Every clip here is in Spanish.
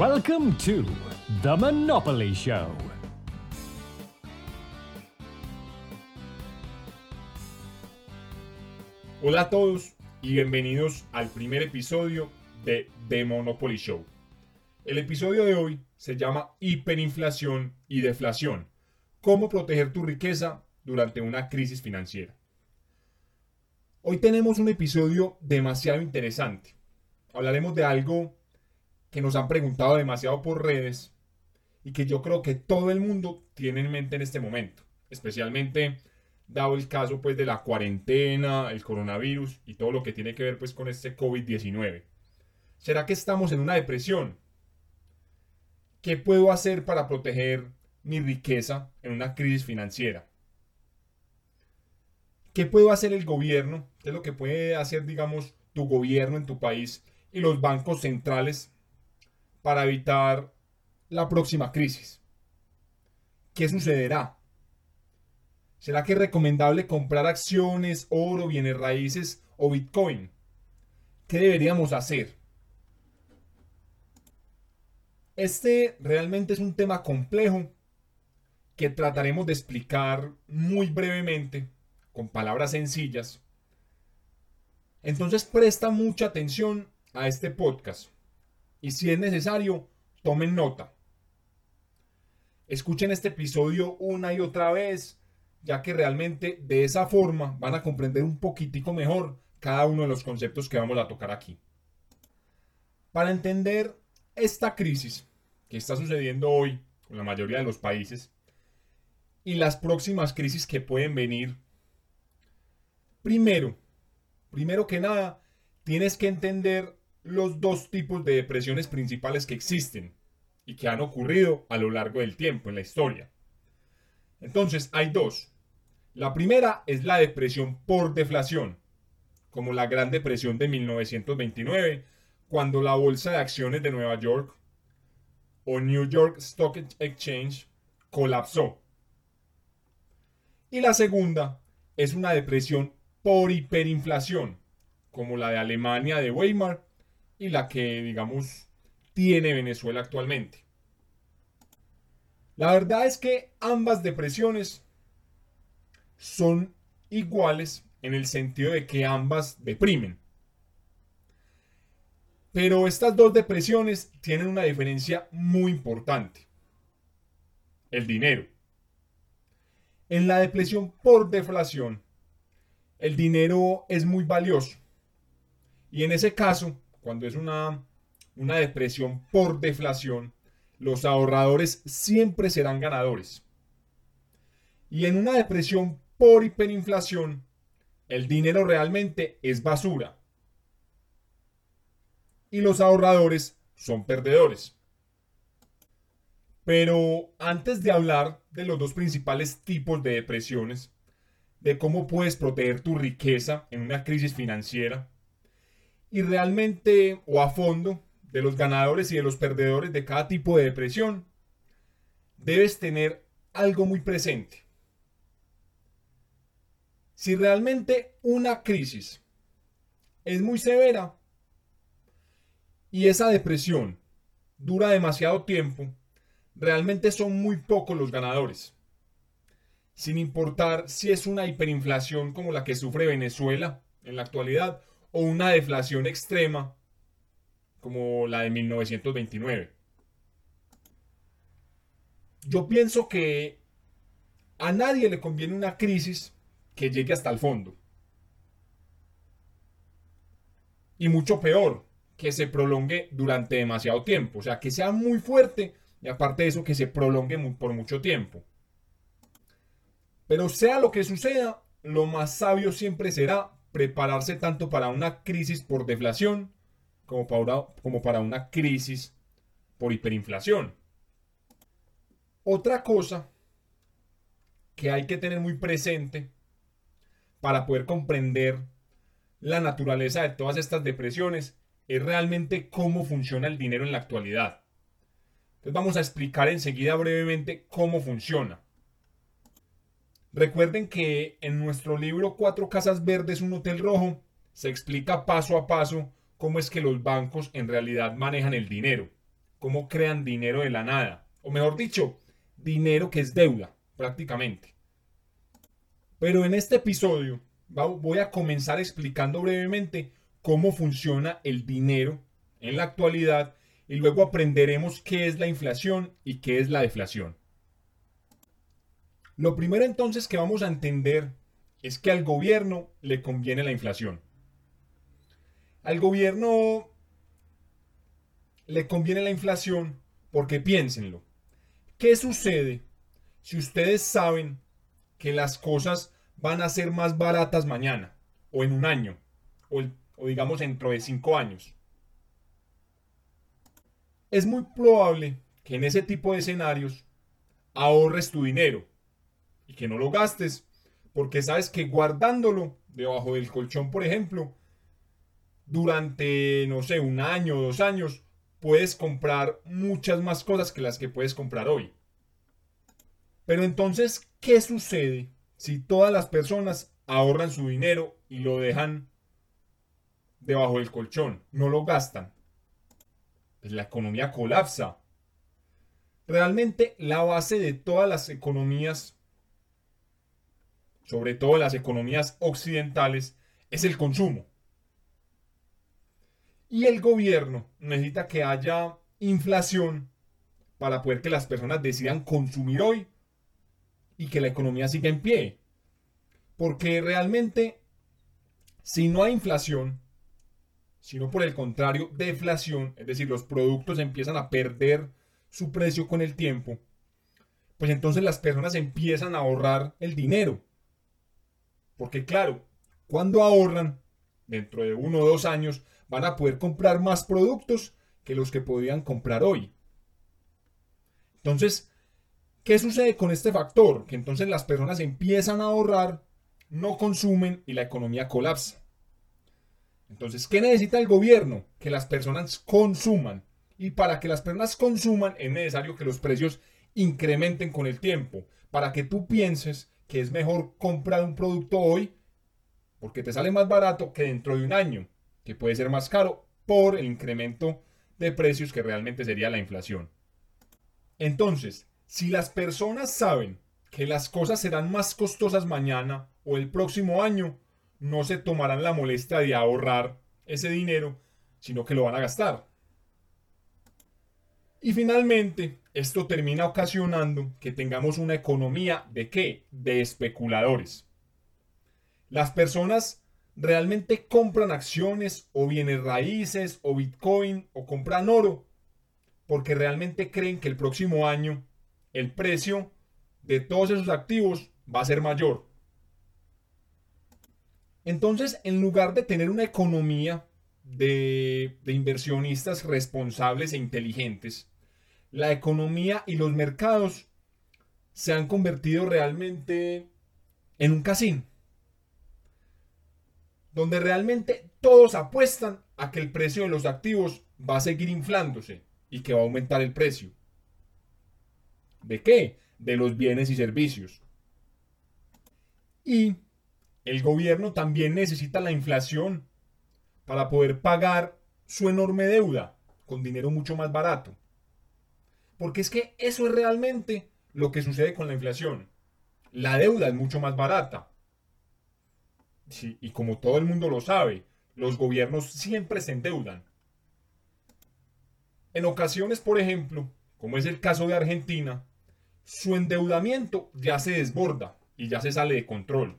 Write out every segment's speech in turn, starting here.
Welcome to The Monopoly Show. Hola a todos y bienvenidos al primer episodio de The Monopoly Show. El episodio de hoy se llama Hiperinflación y Deflación. Cómo proteger tu riqueza durante una crisis financiera. Hoy tenemos un episodio demasiado interesante. Hablaremos de algo que nos han preguntado demasiado por redes y que yo creo que todo el mundo tiene en mente en este momento, especialmente dado el caso pues de la cuarentena, el coronavirus y todo lo que tiene que ver pues con este COVID-19. ¿Será que estamos en una depresión? ¿Qué puedo hacer para proteger mi riqueza en una crisis financiera? ¿Qué puedo hacer el gobierno? ¿Qué es lo que puede hacer, digamos, tu gobierno en tu país y los bancos centrales para evitar la próxima crisis? ¿Qué sucederá? ¿Será que es recomendable comprar acciones, oro, bienes raíces o Bitcoin? ¿Qué deberíamos hacer? Este realmente es un tema complejo que trataremos de explicar muy brevemente, con palabras sencillas. Entonces presta mucha atención a este podcast y si es necesario, tomen nota. Escuchen este episodio una y otra vez, ya que realmente de esa forma van a comprender un poquitico mejor cada uno de los conceptos que vamos a tocar aquí. Para entender esta crisis que está sucediendo hoy en la mayoría de los países y las próximas crisis que pueden venir, primero, primero que nada, tienes que entender los dos tipos de depresiones principales que existen y que han ocurrido a lo largo del tiempo en la historia. Entonces, hay dos. La primera es la depresión por deflación, como la Gran Depresión de 1929, cuando la Bolsa de Acciones de Nueva York o New York Stock Exchange colapsó. Y la segunda es una depresión por hiperinflación, como la de Alemania de Weimar y la que, digamos, tiene Venezuela actualmente. La verdad es que ambas depresiones son iguales en el sentido de que ambas deprimen. Pero estas dos depresiones tienen una diferencia muy importante. El dinero. En la depresión por deflación, el dinero es muy valioso. Y en ese caso, cuando es una, una depresión por deflación, los ahorradores siempre serán ganadores. Y en una depresión por hiperinflación, el dinero realmente es basura. Y los ahorradores son perdedores. Pero antes de hablar de los dos principales tipos de depresiones, de cómo puedes proteger tu riqueza en una crisis financiera, y realmente o a fondo de los ganadores y de los perdedores de cada tipo de depresión, debes tener algo muy presente. Si realmente una crisis es muy severa y esa depresión dura demasiado tiempo, realmente son muy pocos los ganadores. Sin importar si es una hiperinflación como la que sufre Venezuela en la actualidad o una deflación extrema como la de 1929. Yo pienso que a nadie le conviene una crisis que llegue hasta el fondo. Y mucho peor, que se prolongue durante demasiado tiempo. O sea, que sea muy fuerte y aparte de eso, que se prolongue por mucho tiempo. Pero sea lo que suceda, lo más sabio siempre será prepararse tanto para una crisis por deflación como para, como para una crisis por hiperinflación. Otra cosa que hay que tener muy presente para poder comprender la naturaleza de todas estas depresiones es realmente cómo funciona el dinero en la actualidad. Entonces vamos a explicar enseguida brevemente cómo funciona. Recuerden que en nuestro libro Cuatro Casas Verdes, un Hotel Rojo, se explica paso a paso cómo es que los bancos en realidad manejan el dinero, cómo crean dinero de la nada. O mejor dicho, dinero que es deuda, prácticamente. Pero en este episodio voy a comenzar explicando brevemente cómo funciona el dinero en la actualidad y luego aprenderemos qué es la inflación y qué es la deflación. Lo primero entonces que vamos a entender es que al gobierno le conviene la inflación. Al gobierno le conviene la inflación porque piénsenlo. ¿Qué sucede si ustedes saben que las cosas van a ser más baratas mañana o en un año o, digamos dentro de cinco años? Es muy probable que en ese tipo de escenarios ahorres tu dinero y que no lo gastes porque sabes que guardándolo debajo del colchón, por ejemplo, durante, no sé, un año o dos años, puedes comprar muchas más cosas que las que puedes comprar hoy. Pero entonces, ¿qué sucede si todas las personas ahorran su dinero y lo dejan debajo del colchón? No lo gastan. Pues la economía colapsa. Realmente la base de todas las economías sobre todo las economías occidentales, es el consumo. Y el gobierno necesita que haya inflación para poder que las personas decidan consumir hoy y que la economía siga en pie. Porque realmente, si no hay inflación, sino por el contrario, deflación, es decir, los productos empiezan a perder su precio con el tiempo, pues entonces las personas empiezan a ahorrar el dinero. Porque claro, cuando ahorran, dentro de uno o dos años, van a poder comprar más productos que los que podían comprar hoy. Entonces, ¿qué sucede con este factor? Que entonces las personas empiezan a ahorrar, no consumen y la economía colapsa. Entonces, ¿qué necesita el gobierno? Que las personas consuman. Y para que las personas consuman es necesario que los precios incrementen con el tiempo. Para que tú pienses que es mejor comprar un producto hoy porque te sale más barato que dentro de un año, que puede ser más caro por el incremento de precios que realmente sería la inflación. Entonces, si las personas saben que las cosas serán más costosas mañana o el próximo año, no se tomarán la molestia de ahorrar ese dinero, sino que lo van a gastar. Y finalmente, esto termina ocasionando que tengamos una economía de qué? De especuladores. Las personas realmente compran acciones o bienes raíces o bitcoin o compran oro porque realmente creen que el próximo año el precio de todos esos activos va a ser mayor. Entonces, en lugar de tener una economía de, de inversionistas responsables e inteligentes, la economía y los mercados se han convertido realmente en un casino. Donde realmente todos apuestan a que el precio de los activos va a seguir inflándose y que va a aumentar el precio. ¿De qué? De los bienes y servicios. Y el gobierno también necesita la inflación para poder pagar su enorme deuda con dinero mucho más barato. Porque es que eso es realmente lo que sucede con la inflación. La deuda es mucho más barata. y como todo el mundo lo sabe, los gobiernos siempre se endeudan. En ocasiones, por ejemplo, como es el caso de Argentina, su endeudamiento ya se desborda y ya se sale de control.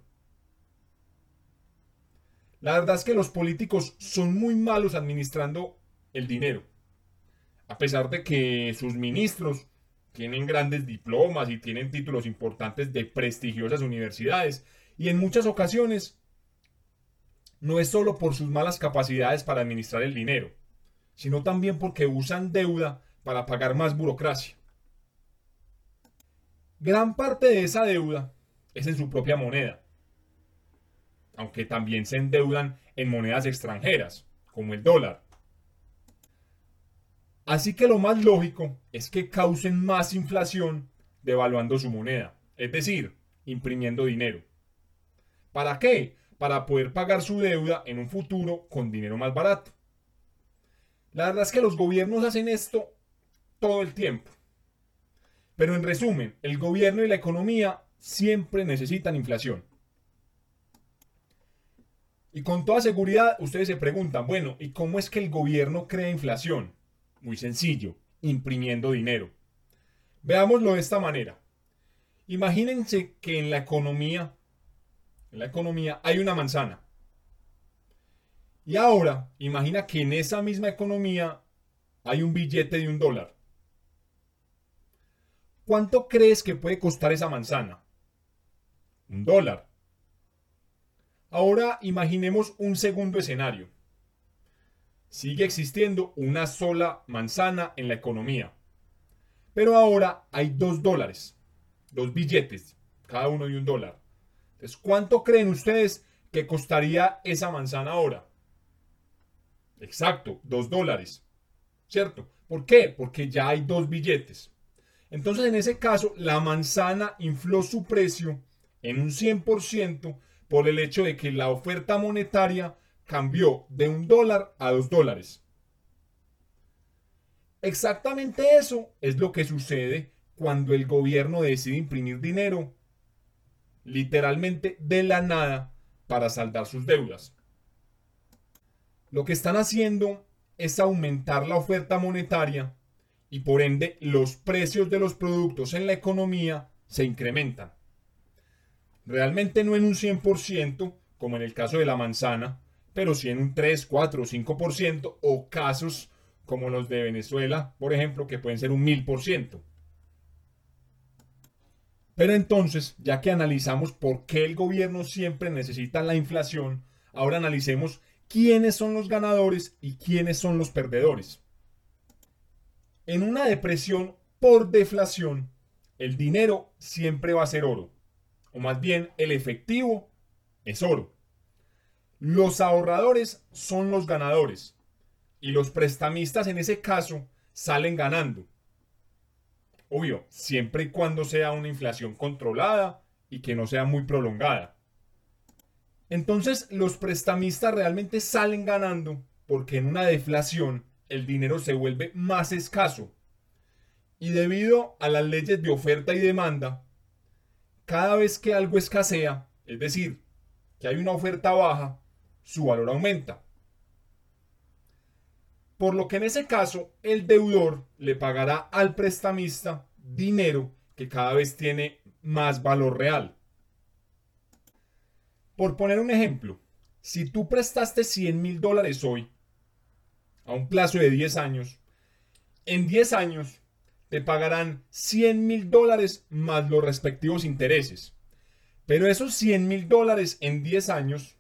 La verdad es que los políticos son muy malos administrando el dinero a pesar de que sus ministros tienen grandes diplomas y tienen títulos importantes de prestigiosas universidades, y en muchas ocasiones no es solo por sus malas capacidades para administrar el dinero, sino también porque usan deuda para pagar más burocracia. Gran parte de esa deuda es en su propia moneda, aunque también se endeudan en monedas extranjeras, como el dólar. Así que lo más lógico es que causen más inflación devaluando su moneda, es decir, imprimiendo dinero. ¿Para qué? Para poder pagar su deuda en un futuro con dinero más barato. La verdad es que los gobiernos hacen esto todo el tiempo. Pero en resumen, el gobierno y la economía siempre necesitan inflación. Y con toda seguridad ustedes se preguntan, bueno, ¿y cómo es que el gobierno crea inflación? Muy sencillo, imprimiendo dinero. Veámoslo de esta manera. Imagínense que en la economía, en la economía hay una manzana. Y ahora, imagina que en esa misma economía hay un billete de un dólar. ¿Cuánto crees que puede costar esa manzana? Un dólar. Ahora imaginemos un segundo escenario. Sigue existiendo una sola manzana en la economía. Pero ahora hay dos dólares, dos billetes, cada uno de un dólar. Entonces, ¿cuánto creen ustedes que costaría esa manzana ahora? Exacto, dos dólares. ¿Cierto? ¿Por qué? Porque ya hay dos billetes. Entonces, en ese caso, la manzana infló su precio en un 100% por el hecho de que la oferta monetaria cambió de un dólar a dos dólares. Exactamente eso es lo que sucede cuando el gobierno decide imprimir dinero, literalmente de la nada, para saldar sus deudas. Lo que están haciendo es aumentar la oferta monetaria y por ende los precios de los productos en la economía se incrementan. Realmente no en un 100%, como en el caso de la manzana, pero sí en un 3, 4 o 5%, o casos como los de Venezuela, por ejemplo, que pueden ser un 1000%. Pero entonces, ya que analizamos por qué el gobierno siempre necesita la inflación, ahora analicemos quiénes son los ganadores y quiénes son los perdedores. En una depresión por deflación, el dinero siempre va a ser oro o más bien el efectivo, es oro. Los ahorradores son los ganadores y los prestamistas en ese caso salen ganando. Obvio, siempre y cuando sea una inflación controlada y que no sea muy prolongada. Entonces los prestamistas realmente salen ganando porque en una deflación el dinero se vuelve más escaso. Y debido a las leyes de oferta y demanda, cada vez que algo escasea, es decir, que hay una oferta baja, su valor aumenta. Por lo que en ese caso el deudor le pagará al prestamista dinero que cada vez tiene más valor real. Por poner un ejemplo, si tú prestaste 100 mil dólares hoy, a un plazo de 10 años, en 10 años te pagarán 100 mil dólares más los respectivos intereses. Pero esos 100 mil dólares en 10 años,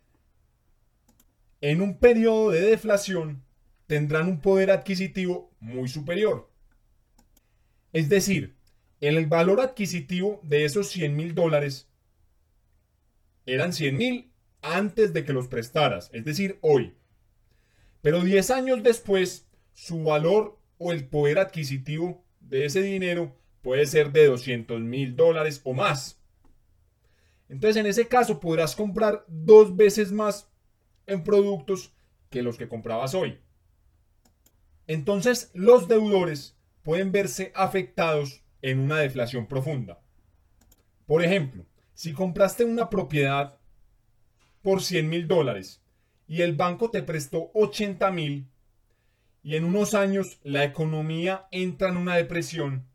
en un periodo de deflación, tendrán un poder adquisitivo muy superior. Es decir, el valor adquisitivo de esos 100 mil dólares eran 100 mil antes de que los prestaras, es decir, hoy. Pero 10 años después, su valor o el poder adquisitivo de ese dinero puede ser de 200 mil dólares o más. Entonces en ese caso podrás comprar dos veces más en productos que los que comprabas hoy. Entonces los deudores pueden verse afectados en una deflación profunda. Por ejemplo, si compraste una propiedad por 100 mil dólares y el banco te prestó 80 mil, y en unos años la economía entra en una depresión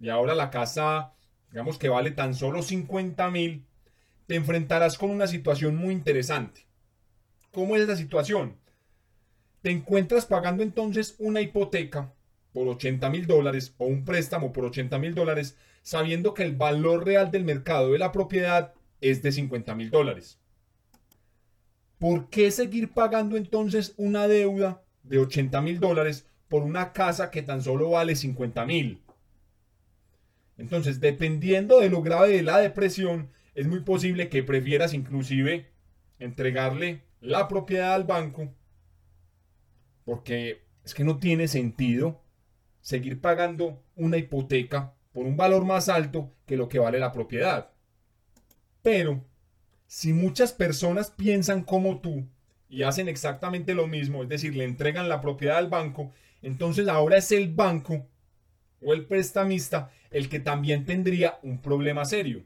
y ahora la casa, digamos que vale tan solo 50 mil, te enfrentarás con una situación muy interesante. ¿Cómo es esa situación? Te encuentras pagando entonces una hipoteca por 80 mil dólares o un préstamo por 80 mil dólares sabiendo que el valor real del mercado de la propiedad es de 50 mil dólares. ¿Por qué seguir pagando entonces una deuda de 80 mil dólares por una casa que tan solo vale 50 mil. Entonces, dependiendo de lo grave de la depresión, es muy posible que prefieras inclusive entregarle la propiedad al banco, porque es que no tiene sentido seguir pagando una hipoteca por un valor más alto que lo que vale la propiedad. Pero, si muchas personas piensan como tú y hacen exactamente lo mismo, es decir, le entregan la propiedad al banco, entonces ahora es el banco o el prestamista el que también tendría un problema serio.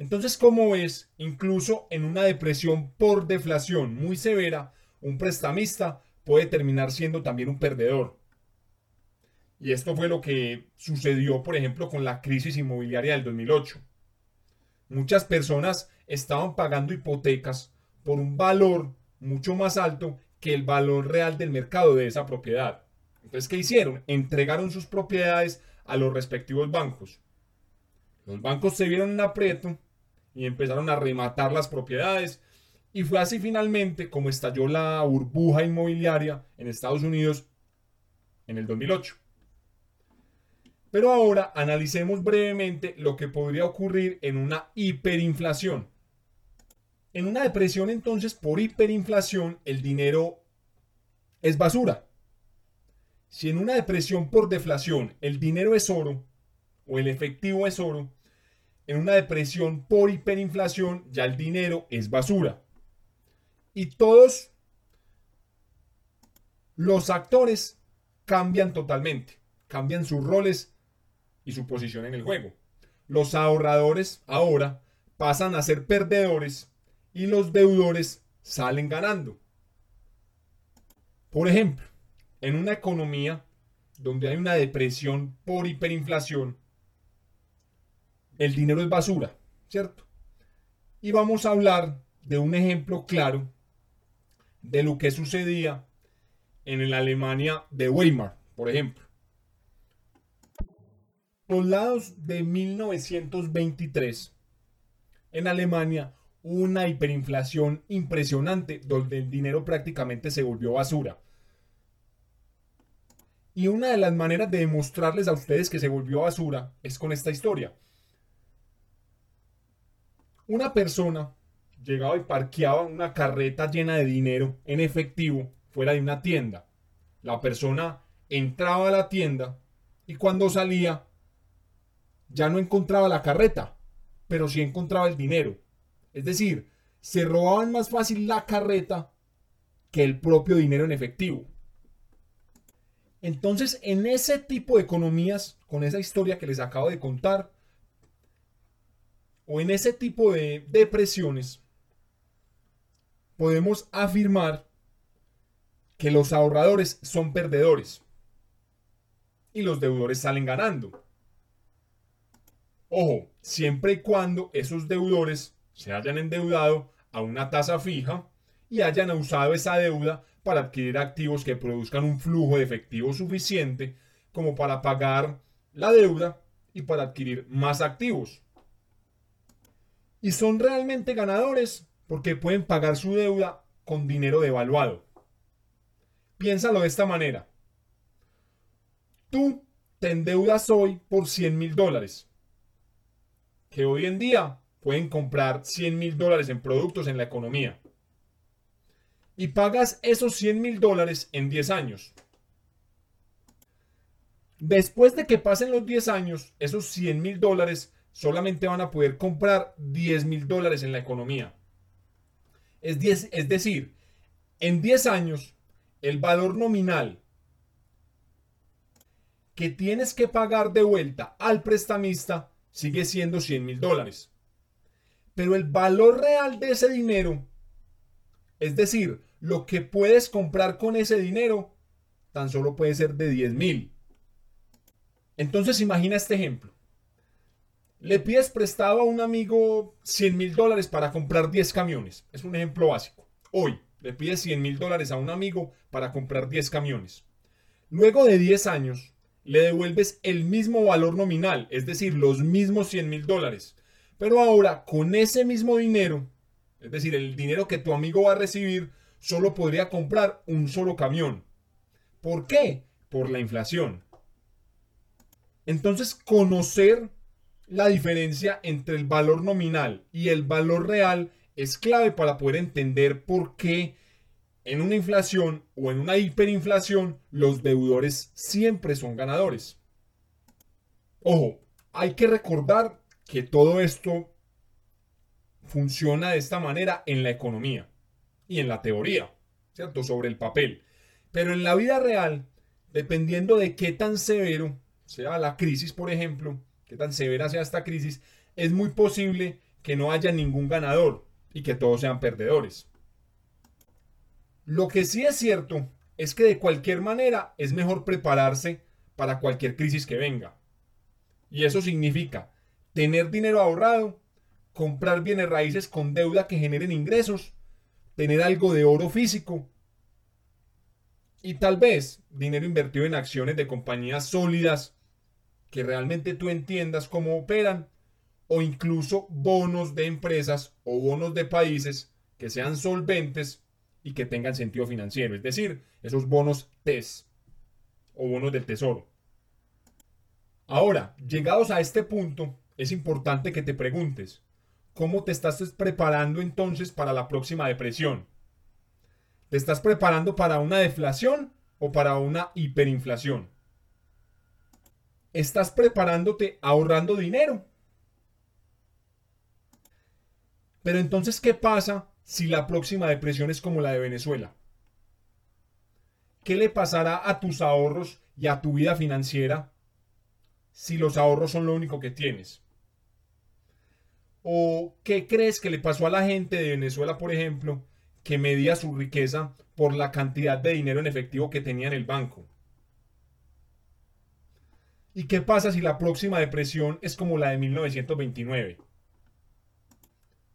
Entonces, como ves, incluso en una depresión por deflación muy severa, un prestamista puede terminar siendo también un perdedor. Y esto fue lo que sucedió, por ejemplo, con la crisis inmobiliaria del 2008. Muchas personas estaban pagando hipotecas por un valor mucho más alto que el valor real del mercado de esa propiedad. Entonces, ¿qué hicieron? Entregaron sus propiedades a los respectivos bancos. Los bancos se vieron en aprieto y empezaron a rematar las propiedades. Y fue así finalmente como estalló la burbuja inmobiliaria en Estados Unidos en el 2008. Pero ahora analicemos brevemente lo que podría ocurrir en una hiperinflación. En una depresión entonces por hiperinflación el dinero es basura. Si en una depresión por deflación el dinero es oro o el efectivo es oro, en una depresión por hiperinflación ya el dinero es basura. Y todos los actores cambian totalmente, cambian sus roles y su posición en el juego. Los ahorradores ahora pasan a ser perdedores y los deudores salen ganando. Por ejemplo, en una economía donde hay una depresión por hiperinflación, el dinero es basura, ¿cierto? Y vamos a hablar de un ejemplo claro de lo que sucedía en la Alemania de Weimar, por ejemplo los lados de 1923, en Alemania hubo una hiperinflación impresionante donde el dinero prácticamente se volvió basura. Y una de las maneras de demostrarles a ustedes que se volvió basura es con esta historia. Una persona llegaba y parqueaba una carreta llena de dinero en efectivo fuera de una tienda. La persona entraba a la tienda y cuando salía ya no encontraba la carreta, pero sí encontraba el dinero. Es decir, se robaban más fácil la carreta que el propio dinero en efectivo. Entonces, en ese tipo de economías, con esa historia que les acabo de contar, o en ese tipo de depresiones, podemos afirmar que los ahorradores son perdedores y los deudores salen ganando. Ojo, siempre y cuando esos deudores se hayan endeudado a una tasa fija y hayan usado esa deuda para adquirir activos que produzcan un flujo de efectivo suficiente como para pagar la deuda y para adquirir más activos. Y son realmente ganadores porque pueden pagar su deuda con dinero devaluado. Piénsalo de esta manera. Tú te endeudas hoy por 100 mil dólares que hoy en día pueden comprar 100 mil dólares en productos en la economía. Y pagas esos 100 mil dólares en 10 años. Después de que pasen los 10 años, esos 100 mil dólares solamente van a poder comprar 10 mil dólares en la economía. Es, es decir, en 10 años, el valor nominal que tienes que pagar de vuelta al prestamista sigue siendo 100 mil dólares. Pero el valor real de ese dinero, es decir, lo que puedes comprar con ese dinero, tan solo puede ser de 10 mil. Entonces imagina este ejemplo. Le pides prestado a un amigo 100 mil dólares para comprar 10 camiones. Es un ejemplo básico. Hoy le pides 100 mil dólares a un amigo para comprar 10 camiones. Luego de 10 años, le devuelves el mismo valor nominal, es decir, los mismos 100 mil dólares. Pero ahora, con ese mismo dinero, es decir, el dinero que tu amigo va a recibir, solo podría comprar un solo camión. ¿Por qué? Por la inflación. Entonces, conocer la diferencia entre el valor nominal y el valor real es clave para poder entender por qué en una inflación o en una hiperinflación, los deudores siempre son ganadores. Ojo, hay que recordar que todo esto funciona de esta manera en la economía y en la teoría, ¿cierto? Sobre el papel. Pero en la vida real dependiendo de qué tan severo sea la crisis, por ejemplo, qué tan severa sea esta crisis, es muy posible que no haya ningún ganador y que todos sean perdedores. Lo que sí es cierto es que de cualquier manera es mejor prepararse para cualquier crisis que venga. Y eso significa tener dinero ahorrado, comprar bienes raíces con deuda que generen ingresos, tener algo de oro físico y tal vez dinero invertido en acciones de compañías sólidas que realmente tú entiendas cómo operan o incluso bonos de empresas o bonos de países que sean solventes y que tengan sentido financiero, es decir, esos bonos TES o bonos del tesoro. Ahora, llegados a este punto, es importante que te preguntes, ¿cómo te estás preparando entonces para la próxima depresión? ¿Te estás preparando para una deflación o para una hiperinflación? ¿Estás preparándote ahorrando dinero? Pero entonces, ¿qué pasa si la próxima depresión es como la de Venezuela? ¿Qué le pasará a tus ahorros y a tu vida financiera si los ahorros son lo único que tienes? ¿O qué crees que le pasó a la gente de Venezuela, por ejemplo, que medía su riqueza por la cantidad de dinero en efectivo que tenía en el banco? ¿Y qué pasa si la próxima depresión es como la de 1929?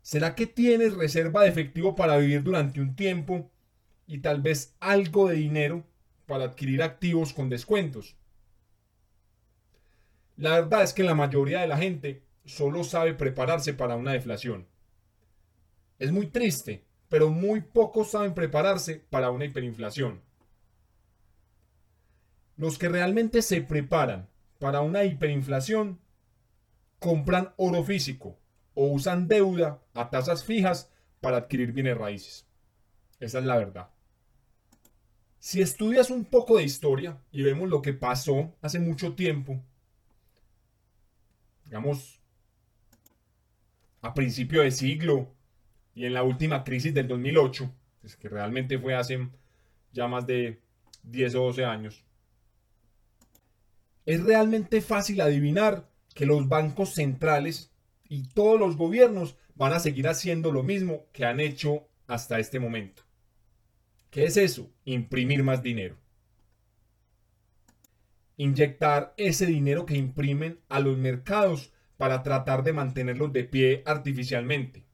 ¿Será que tienes reserva de efectivo para vivir durante un tiempo y tal vez algo de dinero para adquirir activos con descuentos? La verdad es que la mayoría de la gente solo sabe prepararse para una deflación. Es muy triste, pero muy pocos saben prepararse para una hiperinflación. Los que realmente se preparan para una hiperinflación compran oro físico o usan deuda a tasas fijas para adquirir bienes raíces. Esa es la verdad. Si estudias un poco de historia y vemos lo que pasó hace mucho tiempo, digamos, a principio de siglo y en la última crisis del 2008, que realmente fue hace ya más de 10 o 12 años, es realmente fácil adivinar que los bancos centrales y todos los gobiernos van a seguir haciendo lo mismo que han hecho hasta este momento. ¿Qué es eso? Imprimir más dinero. Inyectar ese dinero que imprimen a los mercados para tratar de mantenerlos de pie artificialmente.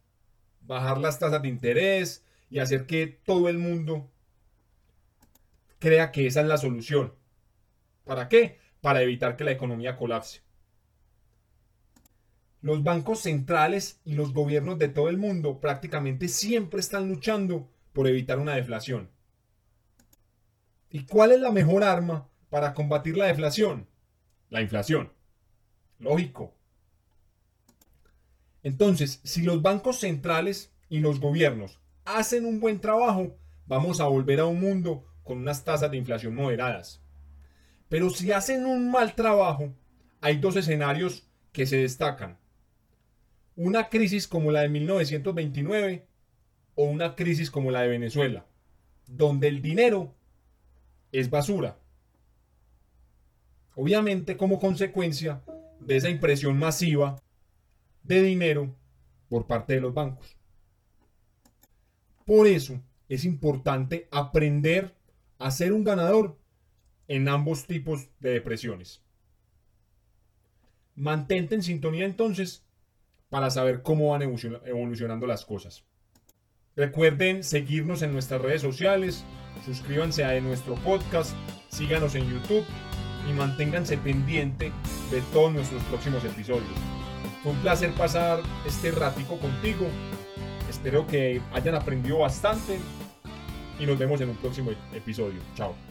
Bajar las tasas de interés y hacer que todo el mundo crea que esa es la solución. ¿Para qué? Para evitar que la economía colapse. Los bancos centrales y los gobiernos de todo el mundo prácticamente siempre están luchando por evitar una deflación. ¿Y cuál es la mejor arma para combatir la deflación? La inflación. Lógico. Entonces, si los bancos centrales y los gobiernos hacen un buen trabajo, vamos a volver a un mundo con unas tasas de inflación moderadas. Pero si hacen un mal trabajo, hay dos escenarios que se destacan una crisis como la de 1929 o una crisis como la de Venezuela, donde el dinero es basura. Obviamente como consecuencia de esa impresión masiva de dinero por parte de los bancos. Por eso es importante aprender a ser un ganador en ambos tipos de depresiones. Mantente en sintonía entonces para saber cómo van evolucionando las cosas. Recuerden seguirnos en nuestras redes sociales, suscríbanse a nuestro podcast, síganos en YouTube y manténganse pendiente de todos nuestros próximos episodios. Fue un placer pasar este ratico contigo. Espero que hayan aprendido bastante y nos vemos en un próximo episodio. Chao.